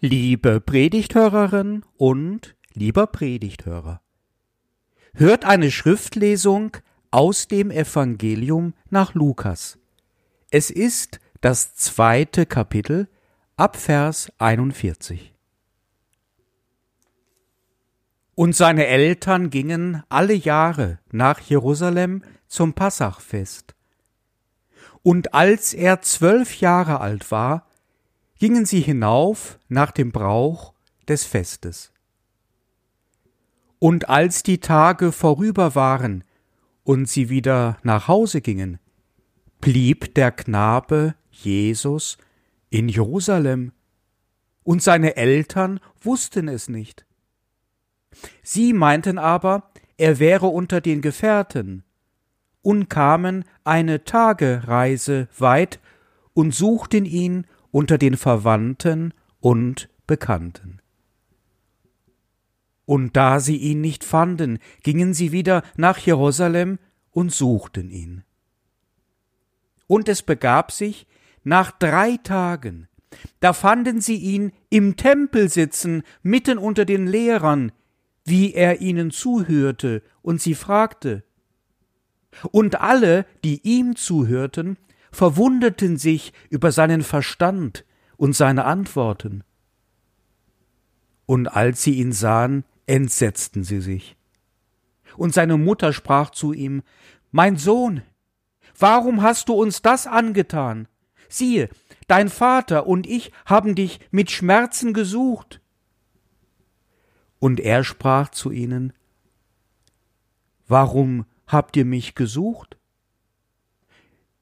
Liebe Predigthörerin und lieber Predigthörer, hört eine Schriftlesung aus dem Evangelium nach Lukas. Es ist das zweite Kapitel ab Vers 41. Und seine Eltern gingen alle Jahre nach Jerusalem zum Passachfest. Und als er zwölf Jahre alt war, gingen sie hinauf nach dem Brauch des Festes. Und als die Tage vorüber waren und sie wieder nach Hause gingen, blieb der Knabe Jesus in Jerusalem, und seine Eltern wussten es nicht. Sie meinten aber, er wäre unter den Gefährten, und kamen eine Tagereise weit und suchten ihn unter den Verwandten und Bekannten. Und da sie ihn nicht fanden, gingen sie wieder nach Jerusalem und suchten ihn. Und es begab sich, nach drei Tagen, da fanden sie ihn im Tempel sitzen, mitten unter den Lehrern, wie er ihnen zuhörte und sie fragte. Und alle, die ihm zuhörten, verwunderten sich über seinen Verstand und seine Antworten. Und als sie ihn sahen, entsetzten sie sich. Und seine Mutter sprach zu ihm, Mein Sohn, warum hast du uns das angetan? Siehe, dein Vater und ich haben dich mit Schmerzen gesucht. Und er sprach zu ihnen, Warum habt ihr mich gesucht?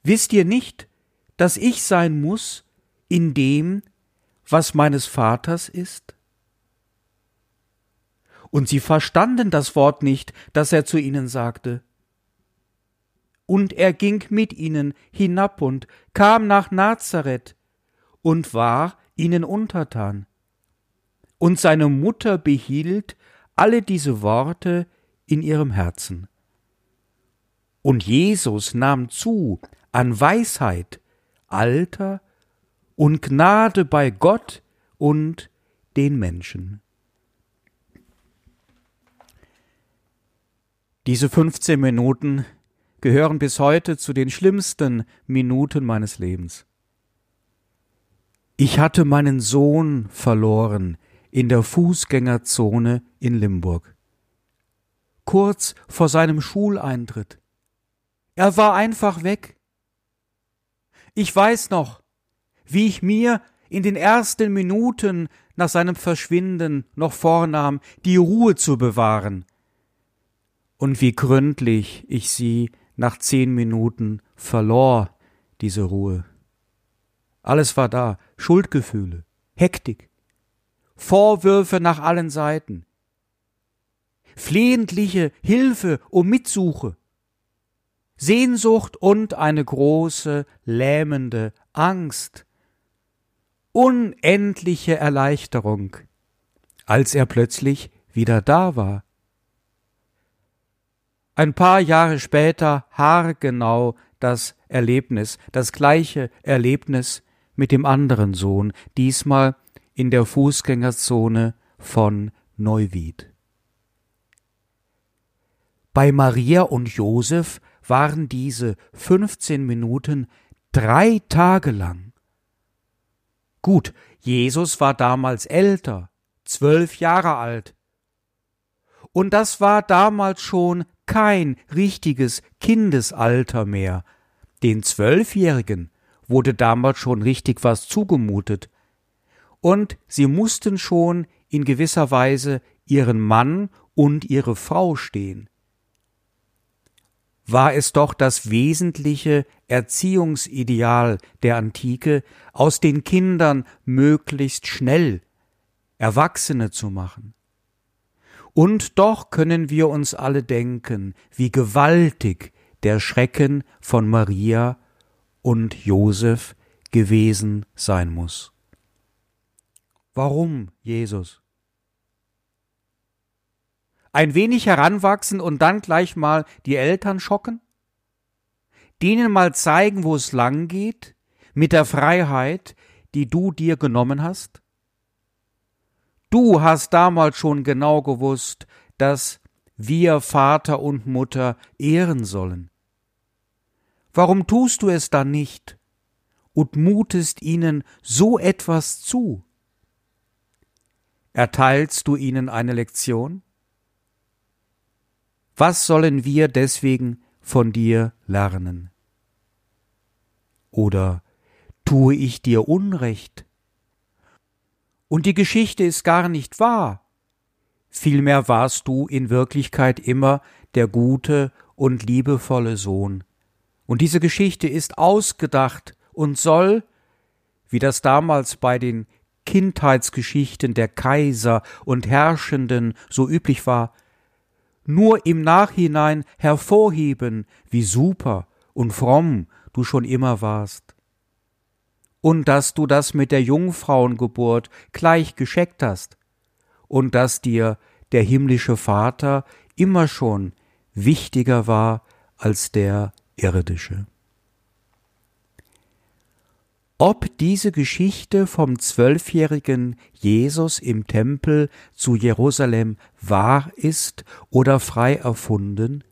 Wisst ihr nicht, dass ich sein muss in dem, was meines Vaters ist? Und sie verstanden das Wort nicht, das er zu ihnen sagte. Und er ging mit ihnen hinab und kam nach Nazareth und war ihnen untertan. Und seine Mutter behielt alle diese Worte in ihrem Herzen. Und Jesus nahm zu an Weisheit, Alter und Gnade bei Gott und den Menschen. Diese 15 Minuten gehören bis heute zu den schlimmsten Minuten meines Lebens. Ich hatte meinen Sohn verloren in der Fußgängerzone in Limburg. Kurz vor seinem Schuleintritt. Er war einfach weg. Ich weiß noch, wie ich mir in den ersten Minuten nach seinem Verschwinden noch vornahm, die Ruhe zu bewahren, und wie gründlich ich sie nach zehn Minuten verlor, diese Ruhe. Alles war da, Schuldgefühle, Hektik, Vorwürfe nach allen Seiten, flehentliche Hilfe um Mitsuche, Sehnsucht und eine große, lähmende Angst, unendliche Erleichterung, als er plötzlich wieder da war. Ein paar Jahre später haargenau das Erlebnis, das gleiche Erlebnis mit dem anderen Sohn, diesmal in der Fußgängerzone von Neuwied. Bei Maria und Josef waren diese 15 Minuten drei Tage lang. Gut, Jesus war damals älter, zwölf Jahre alt. Und das war damals schon kein richtiges Kindesalter mehr. Den Zwölfjährigen wurde damals schon richtig was zugemutet. Und sie mussten schon in gewisser Weise ihren Mann und ihre Frau stehen war es doch das wesentliche Erziehungsideal der Antike, aus den Kindern möglichst schnell Erwachsene zu machen. Und doch können wir uns alle denken, wie gewaltig der Schrecken von Maria und Josef gewesen sein muss. Warum, Jesus? Ein wenig heranwachsen und dann gleich mal die Eltern schocken? Denen mal zeigen, wo es lang geht, mit der Freiheit, die du dir genommen hast? Du hast damals schon genau gewusst, dass wir Vater und Mutter ehren sollen. Warum tust du es dann nicht und mutest ihnen so etwas zu? Erteilst du ihnen eine Lektion? Was sollen wir deswegen von dir lernen? Oder tue ich dir Unrecht? Und die Geschichte ist gar nicht wahr. Vielmehr warst du in Wirklichkeit immer der gute und liebevolle Sohn. Und diese Geschichte ist ausgedacht und soll, wie das damals bei den Kindheitsgeschichten der Kaiser und Herrschenden so üblich war, nur im Nachhinein hervorheben, wie super und fromm du schon immer warst. Und dass du das mit der Jungfrauengeburt gleich gescheckt hast, und dass dir der himmlische Vater immer schon wichtiger war als der irdische. Ob diese Geschichte vom zwölfjährigen Jesus im Tempel zu Jerusalem wahr ist oder frei erfunden,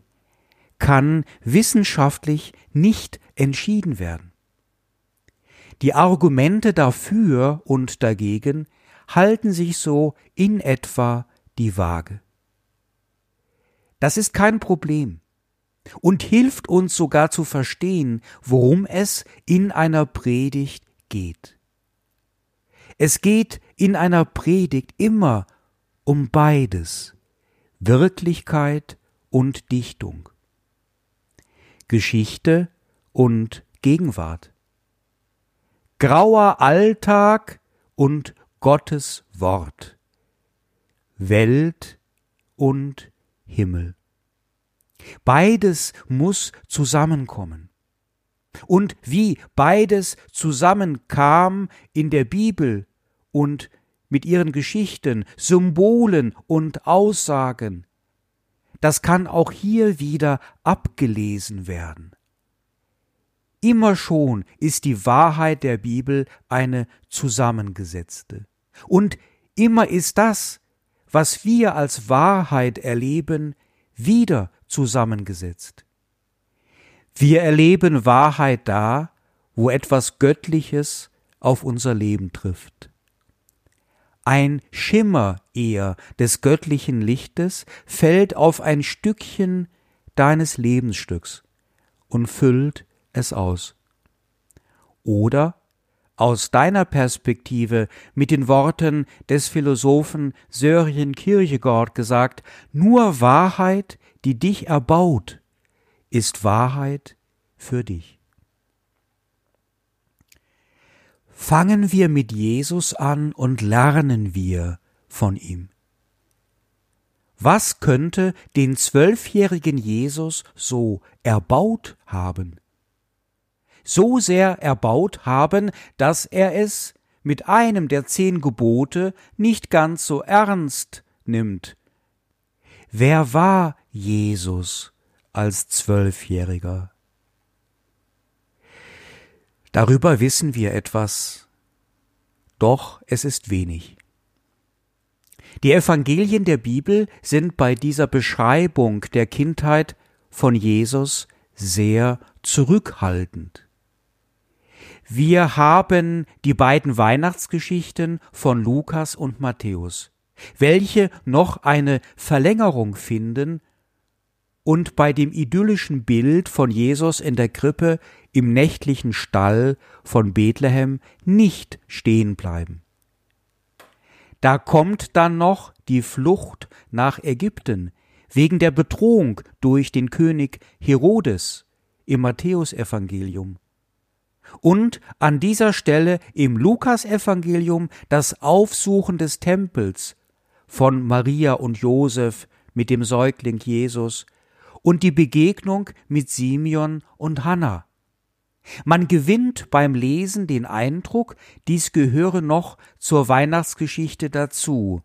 kann wissenschaftlich nicht entschieden werden. Die Argumente dafür und dagegen halten sich so in etwa die Waage. Das ist kein Problem und hilft uns sogar zu verstehen, worum es in einer Predigt geht. Es geht in einer Predigt immer um beides, Wirklichkeit und Dichtung, Geschichte und Gegenwart, grauer Alltag und Gottes Wort, Welt und Himmel. Beides muss zusammenkommen. Und wie beides zusammenkam in der Bibel und mit ihren Geschichten, Symbolen und Aussagen, das kann auch hier wieder abgelesen werden. Immer schon ist die Wahrheit der Bibel eine zusammengesetzte. Und immer ist das, was wir als Wahrheit erleben, wieder zusammengesetzt. Wir erleben Wahrheit da, wo etwas Göttliches auf unser Leben trifft. Ein Schimmer eher des göttlichen Lichtes fällt auf ein Stückchen deines Lebensstücks und füllt es aus. Oder aus deiner Perspektive mit den Worten des Philosophen Sören Kierkegaard gesagt, nur Wahrheit die dich erbaut, ist Wahrheit für dich. Fangen wir mit Jesus an und lernen wir von ihm. Was könnte den zwölfjährigen Jesus so erbaut haben? So sehr erbaut haben, dass er es mit einem der zehn Gebote nicht ganz so ernst nimmt. Wer war Jesus als Zwölfjähriger. Darüber wissen wir etwas, doch es ist wenig. Die Evangelien der Bibel sind bei dieser Beschreibung der Kindheit von Jesus sehr zurückhaltend. Wir haben die beiden Weihnachtsgeschichten von Lukas und Matthäus, welche noch eine Verlängerung finden und bei dem idyllischen Bild von Jesus in der Krippe im nächtlichen Stall von Bethlehem nicht stehen bleiben. Da kommt dann noch die Flucht nach Ägypten wegen der Bedrohung durch den König Herodes im Matthäusevangelium. Und an dieser Stelle im Lukasevangelium das Aufsuchen des Tempels von Maria und Josef mit dem Säugling Jesus und die Begegnung mit Simeon und Hannah. Man gewinnt beim Lesen den Eindruck, dies gehöre noch zur Weihnachtsgeschichte dazu.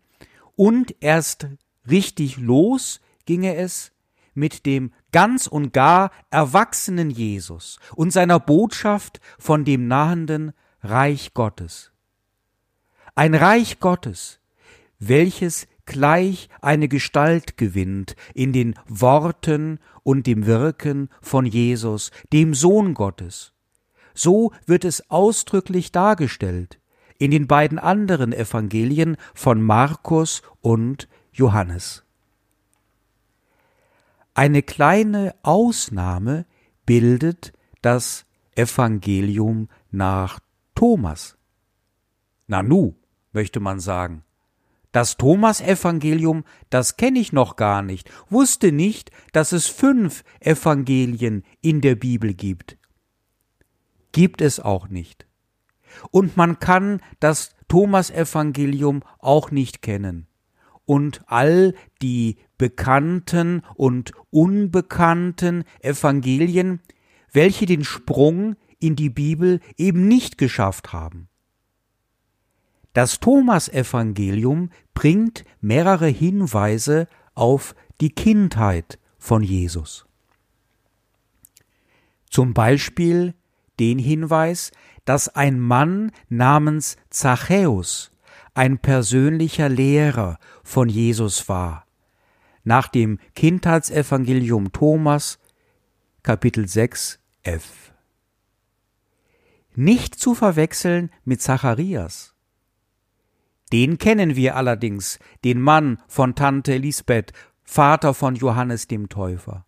Und erst richtig los ginge es mit dem ganz und gar erwachsenen Jesus und seiner Botschaft von dem nahenden Reich Gottes. Ein Reich Gottes, welches gleich eine Gestalt gewinnt in den Worten und dem Wirken von Jesus, dem Sohn Gottes. So wird es ausdrücklich dargestellt in den beiden anderen Evangelien von Markus und Johannes. Eine kleine Ausnahme bildet das Evangelium nach Thomas. Nanu, möchte man sagen. Das Thomas-Evangelium, das kenne ich noch gar nicht, wusste nicht, dass es fünf Evangelien in der Bibel gibt. Gibt es auch nicht. Und man kann das Thomas-Evangelium auch nicht kennen. Und all die bekannten und unbekannten Evangelien, welche den Sprung in die Bibel eben nicht geschafft haben. Das Thomas-Evangelium bringt mehrere Hinweise auf die Kindheit von Jesus. Zum Beispiel den Hinweis, dass ein Mann namens Zachäus ein persönlicher Lehrer von Jesus war. Nach dem Kindheitsevangelium Thomas, Kapitel 6, f. Nicht zu verwechseln mit Zacharias. Den kennen wir allerdings, den Mann von Tante Lisbeth, Vater von Johannes dem Täufer.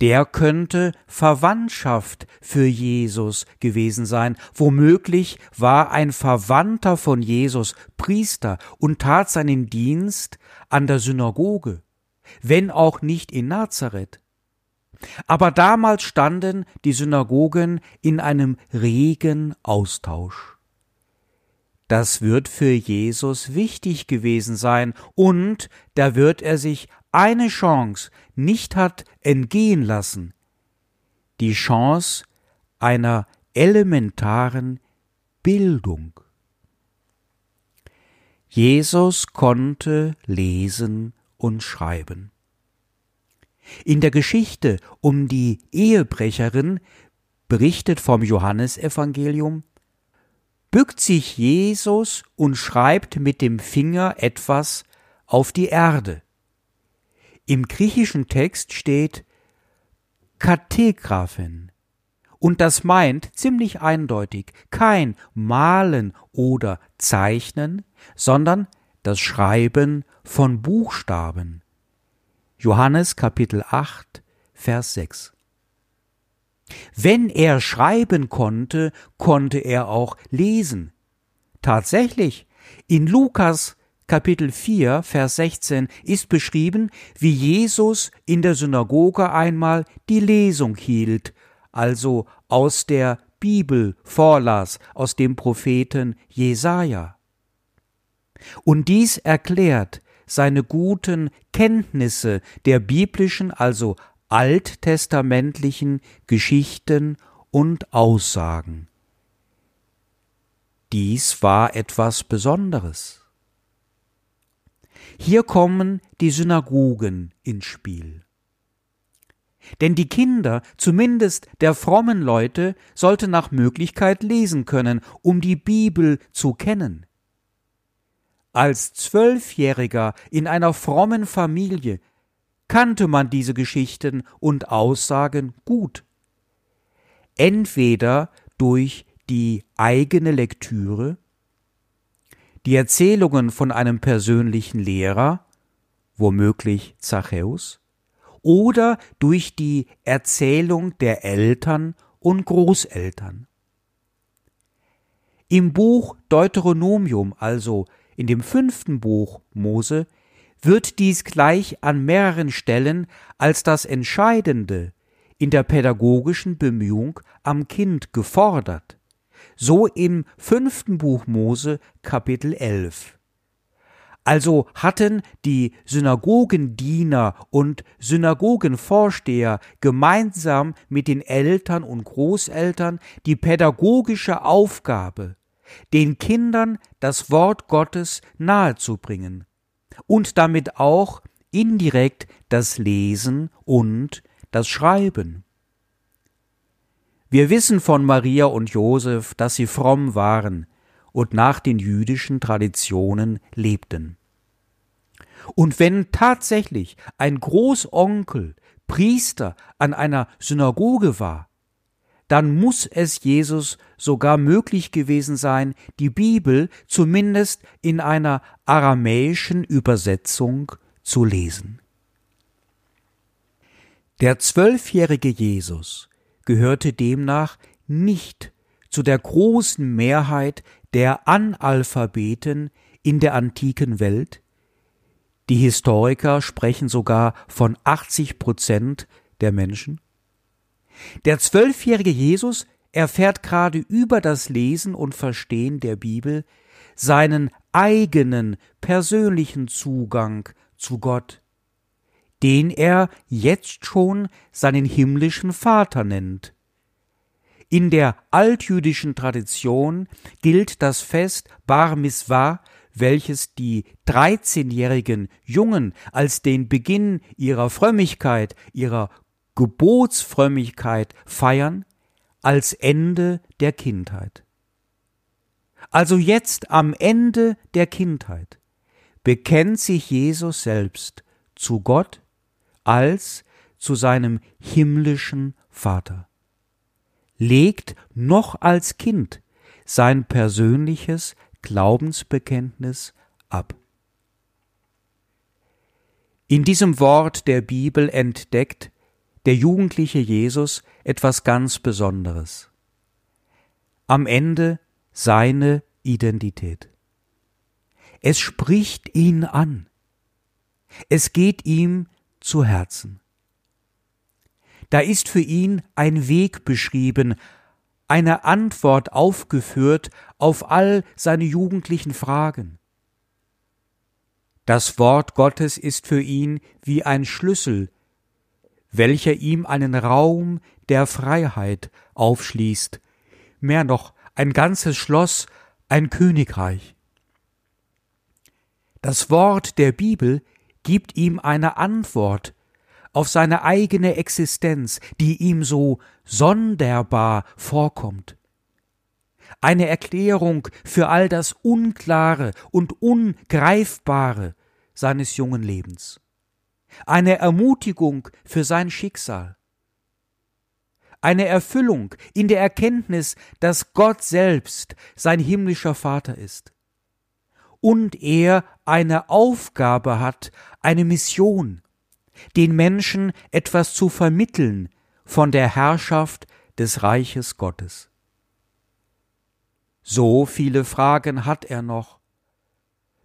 Der könnte Verwandtschaft für Jesus gewesen sein. Womöglich war ein Verwandter von Jesus Priester und tat seinen Dienst an der Synagoge, wenn auch nicht in Nazareth. Aber damals standen die Synagogen in einem regen Austausch. Das wird für Jesus wichtig gewesen sein, und da wird er sich eine Chance nicht hat entgehen lassen, die Chance einer elementaren Bildung. Jesus konnte lesen und schreiben. In der Geschichte um die Ehebrecherin berichtet vom Johannesevangelium bückt sich Jesus und schreibt mit dem Finger etwas auf die Erde. Im griechischen Text steht Kategraphen. Und das meint ziemlich eindeutig kein Malen oder Zeichnen, sondern das Schreiben von Buchstaben. Johannes Kapitel 8, Vers 6. Wenn er schreiben konnte, konnte er auch lesen. Tatsächlich, in Lukas Kapitel 4, Vers 16 ist beschrieben, wie Jesus in der Synagoge einmal die Lesung hielt, also aus der Bibel vorlas, aus dem Propheten Jesaja. Und dies erklärt seine guten Kenntnisse der biblischen, also alttestamentlichen Geschichten und Aussagen. Dies war etwas Besonderes. Hier kommen die Synagogen ins Spiel. Denn die Kinder, zumindest der frommen Leute, sollten nach Möglichkeit lesen können, um die Bibel zu kennen. Als Zwölfjähriger in einer frommen Familie kannte man diese Geschichten und Aussagen gut. Entweder durch die eigene Lektüre, die Erzählungen von einem persönlichen Lehrer, womöglich Zachäus, oder durch die Erzählung der Eltern und Großeltern. Im Buch Deuteronomium, also in dem fünften Buch Mose, wird dies gleich an mehreren Stellen als das Entscheidende in der pädagogischen Bemühung am Kind gefordert. So im fünften Buch Mose Kapitel 11. Also hatten die Synagogendiener und Synagogenvorsteher gemeinsam mit den Eltern und Großeltern die pädagogische Aufgabe, den Kindern das Wort Gottes nahezubringen und damit auch indirekt das Lesen und das Schreiben. Wir wissen von Maria und Josef, dass sie fromm waren und nach den jüdischen Traditionen lebten. Und wenn tatsächlich ein Großonkel Priester an einer Synagoge war, dann muss es Jesus sogar möglich gewesen sein, die Bibel zumindest in einer aramäischen Übersetzung zu lesen. Der zwölfjährige Jesus gehörte demnach nicht zu der großen Mehrheit der Analphabeten in der antiken Welt. Die Historiker sprechen sogar von 80 Prozent der Menschen. Der zwölfjährige Jesus erfährt gerade über das Lesen und Verstehen der Bibel seinen eigenen persönlichen Zugang zu Gott, den er jetzt schon seinen himmlischen Vater nennt. In der altjüdischen Tradition gilt das Fest Bar Mitzvah, welches die dreizehnjährigen Jungen als den Beginn ihrer Frömmigkeit, ihrer Gebotsfrömmigkeit feiern als Ende der Kindheit. Also jetzt am Ende der Kindheit bekennt sich Jesus selbst zu Gott als zu seinem himmlischen Vater, legt noch als Kind sein persönliches Glaubensbekenntnis ab. In diesem Wort der Bibel entdeckt der jugendliche Jesus etwas ganz Besonderes. Am Ende seine Identität. Es spricht ihn an. Es geht ihm zu Herzen. Da ist für ihn ein Weg beschrieben, eine Antwort aufgeführt auf all seine jugendlichen Fragen. Das Wort Gottes ist für ihn wie ein Schlüssel, welcher ihm einen Raum der Freiheit aufschließt, mehr noch ein ganzes Schloss, ein Königreich. Das Wort der Bibel gibt ihm eine Antwort auf seine eigene Existenz, die ihm so sonderbar vorkommt. Eine Erklärung für all das Unklare und Ungreifbare seines jungen Lebens. Eine Ermutigung für sein Schicksal, eine Erfüllung in der Erkenntnis, dass Gott selbst sein himmlischer Vater ist und er eine Aufgabe hat, eine Mission, den Menschen etwas zu vermitteln von der Herrschaft des Reiches Gottes. So viele Fragen hat er noch,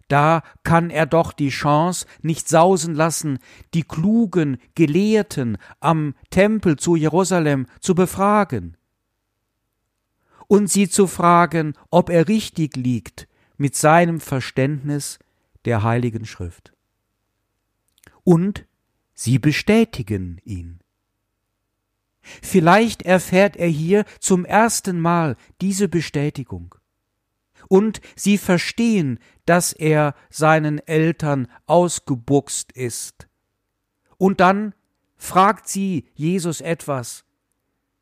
da kann er doch die Chance nicht sausen lassen, die klugen Gelehrten am Tempel zu Jerusalem zu befragen und sie zu fragen, ob er richtig liegt mit seinem Verständnis der Heiligen Schrift. Und sie bestätigen ihn. Vielleicht erfährt er hier zum ersten Mal diese Bestätigung und sie verstehen, dass er seinen Eltern ausgebuchst ist. Und dann fragt sie Jesus etwas.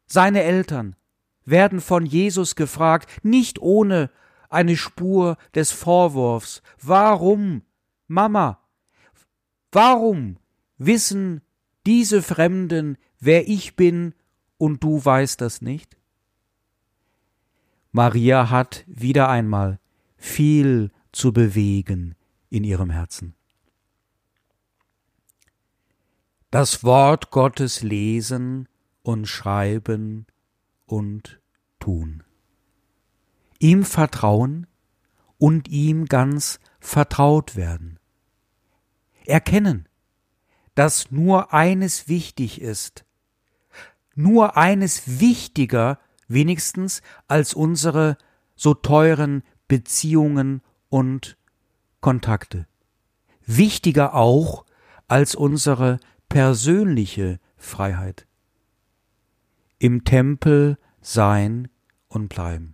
Seine Eltern werden von Jesus gefragt, nicht ohne eine Spur des Vorwurfs. Warum, Mama, warum wissen diese Fremden, wer ich bin, und du weißt das nicht? Maria hat wieder einmal viel zu bewegen in ihrem Herzen. Das Wort Gottes lesen und schreiben und tun. Ihm vertrauen und ihm ganz vertraut werden. Erkennen, dass nur eines wichtig ist, nur eines wichtiger wenigstens als unsere so teuren Beziehungen und Kontakte. Wichtiger auch als unsere persönliche Freiheit. Im Tempel sein und bleiben.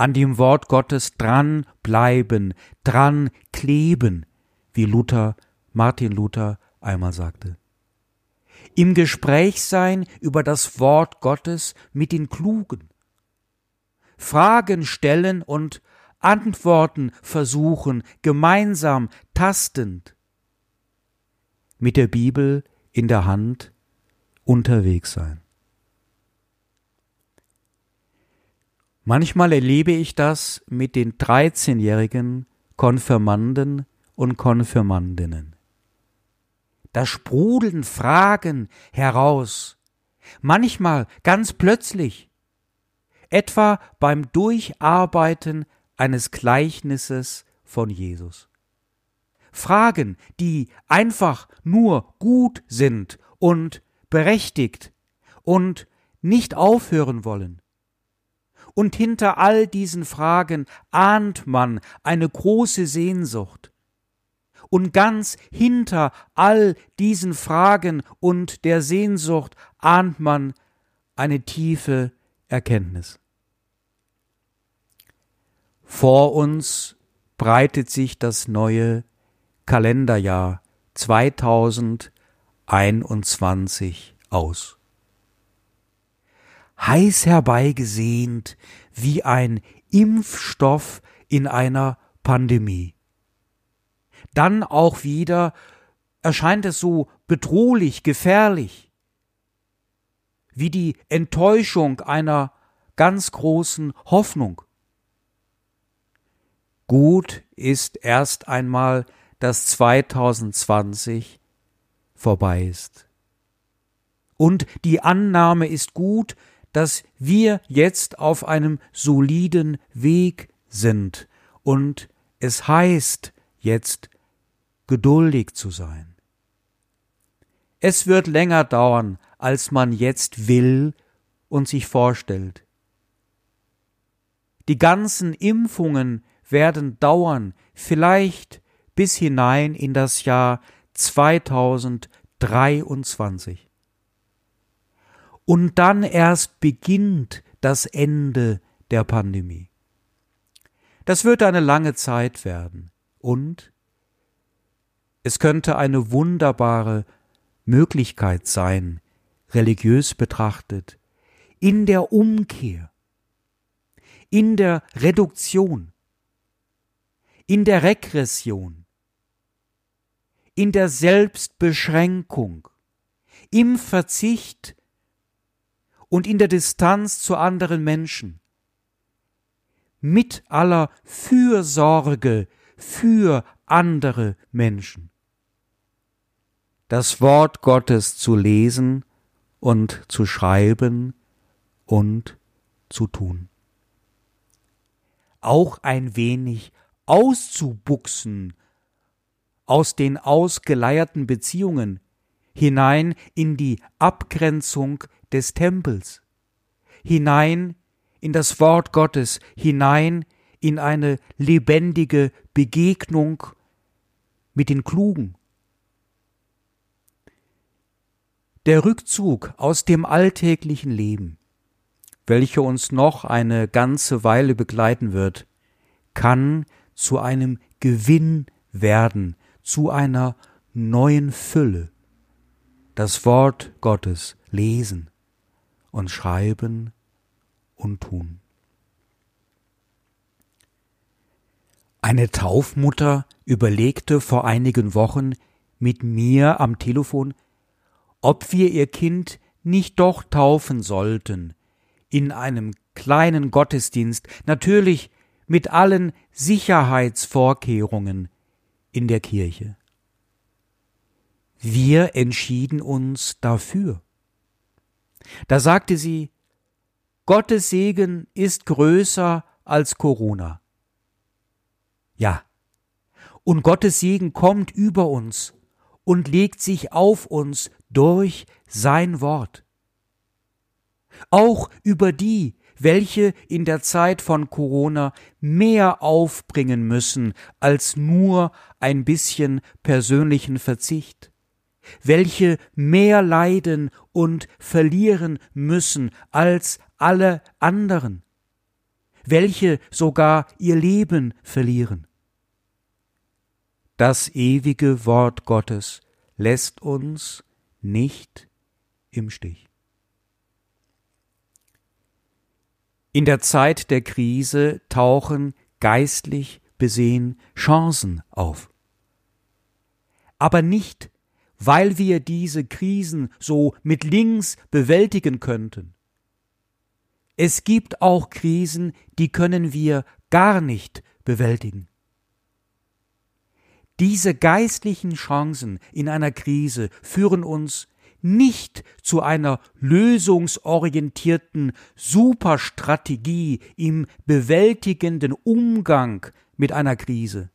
An dem Wort Gottes dran bleiben, dran kleben, wie Luther, Martin Luther einmal sagte im Gespräch sein über das Wort Gottes mit den Klugen. Fragen stellen und Antworten versuchen, gemeinsam tastend, mit der Bibel in der Hand unterwegs sein. Manchmal erlebe ich das mit den 13-jährigen Konfirmanden und Konfirmandinnen. Da sprudeln Fragen heraus, manchmal ganz plötzlich, etwa beim Durcharbeiten eines Gleichnisses von Jesus. Fragen, die einfach nur gut sind und berechtigt und nicht aufhören wollen. Und hinter all diesen Fragen ahnt man eine große Sehnsucht. Und ganz hinter all diesen Fragen und der Sehnsucht ahnt man eine tiefe Erkenntnis. Vor uns breitet sich das neue Kalenderjahr 2021 aus. Heiß herbeigesehnt wie ein Impfstoff in einer Pandemie. Dann auch wieder erscheint es so bedrohlich, gefährlich, wie die Enttäuschung einer ganz großen Hoffnung. Gut ist erst einmal, dass 2020 vorbei ist. Und die Annahme ist gut, dass wir jetzt auf einem soliden Weg sind und es heißt jetzt geduldig zu sein. Es wird länger dauern, als man jetzt will und sich vorstellt. Die ganzen Impfungen werden dauern, vielleicht bis hinein in das Jahr 2023. Und dann erst beginnt das Ende der Pandemie. Das wird eine lange Zeit werden und es könnte eine wunderbare Möglichkeit sein, religiös betrachtet, in der Umkehr, in der Reduktion, in der Regression, in der Selbstbeschränkung, im Verzicht und in der Distanz zu anderen Menschen, mit aller Fürsorge für andere Menschen. Das Wort Gottes zu lesen und zu schreiben und zu tun. Auch ein wenig auszubuchsen aus den ausgeleierten Beziehungen hinein in die Abgrenzung des Tempels, hinein in das Wort Gottes, hinein in eine lebendige Begegnung mit den Klugen. Der Rückzug aus dem alltäglichen Leben, welcher uns noch eine ganze Weile begleiten wird, kann zu einem Gewinn werden, zu einer neuen Fülle. Das Wort Gottes lesen und schreiben und tun. Eine Taufmutter überlegte vor einigen Wochen mit mir am Telefon, ob wir ihr Kind nicht doch taufen sollten, in einem kleinen Gottesdienst, natürlich mit allen Sicherheitsvorkehrungen in der Kirche. Wir entschieden uns dafür. Da sagte sie, Gottes Segen ist größer als Corona. Ja, und Gottes Segen kommt über uns und legt sich auf uns durch sein Wort. Auch über die, welche in der Zeit von Corona mehr aufbringen müssen als nur ein bisschen persönlichen Verzicht, welche mehr leiden und verlieren müssen als alle anderen, welche sogar ihr Leben verlieren. Das ewige Wort Gottes lässt uns nicht im Stich. In der Zeit der Krise tauchen geistlich besehen Chancen auf. Aber nicht, weil wir diese Krisen so mit links bewältigen könnten. Es gibt auch Krisen, die können wir gar nicht bewältigen. Diese geistlichen Chancen in einer Krise führen uns nicht zu einer lösungsorientierten Superstrategie im bewältigenden Umgang mit einer Krise.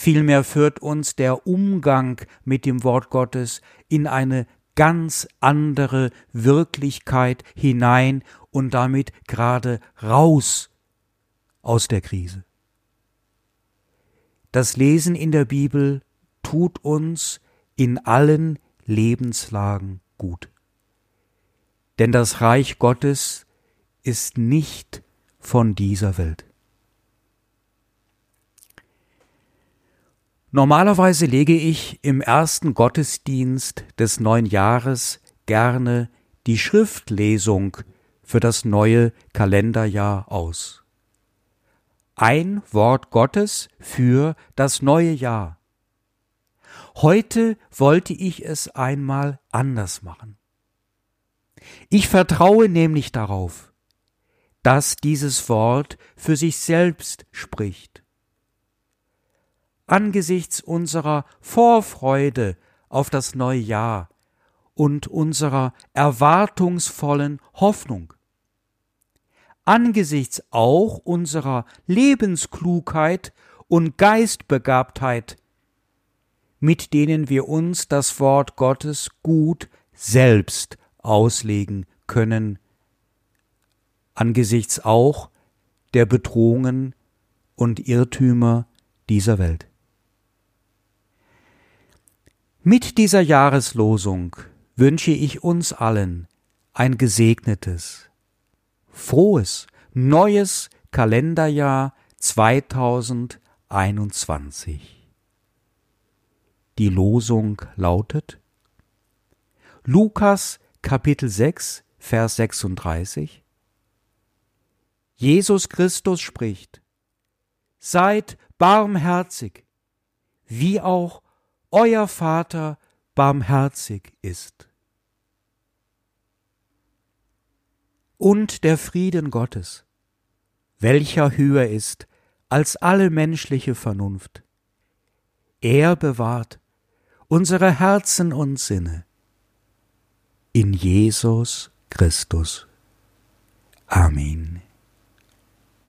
Vielmehr führt uns der Umgang mit dem Wort Gottes in eine ganz andere Wirklichkeit hinein und damit gerade raus aus der Krise. Das Lesen in der Bibel tut uns in allen Lebenslagen gut. Denn das Reich Gottes ist nicht von dieser Welt. Normalerweise lege ich im ersten Gottesdienst des neuen Jahres gerne die Schriftlesung für das neue Kalenderjahr aus ein Wort Gottes für das neue Jahr. Heute wollte ich es einmal anders machen. Ich vertraue nämlich darauf, dass dieses Wort für sich selbst spricht. Angesichts unserer Vorfreude auf das neue Jahr und unserer erwartungsvollen Hoffnung angesichts auch unserer Lebensklugheit und Geistbegabtheit, mit denen wir uns das Wort Gottes gut selbst auslegen können, angesichts auch der Bedrohungen und Irrtümer dieser Welt. Mit dieser Jahreslosung wünsche ich uns allen ein gesegnetes, frohes neues Kalenderjahr 2021. Die Losung lautet Lukas Kapitel 6 Vers 36 Jesus Christus spricht Seid barmherzig, wie auch euer Vater barmherzig ist. und der Frieden Gottes, welcher höher ist als alle menschliche Vernunft. Er bewahrt unsere Herzen und Sinne in Jesus Christus. Amen.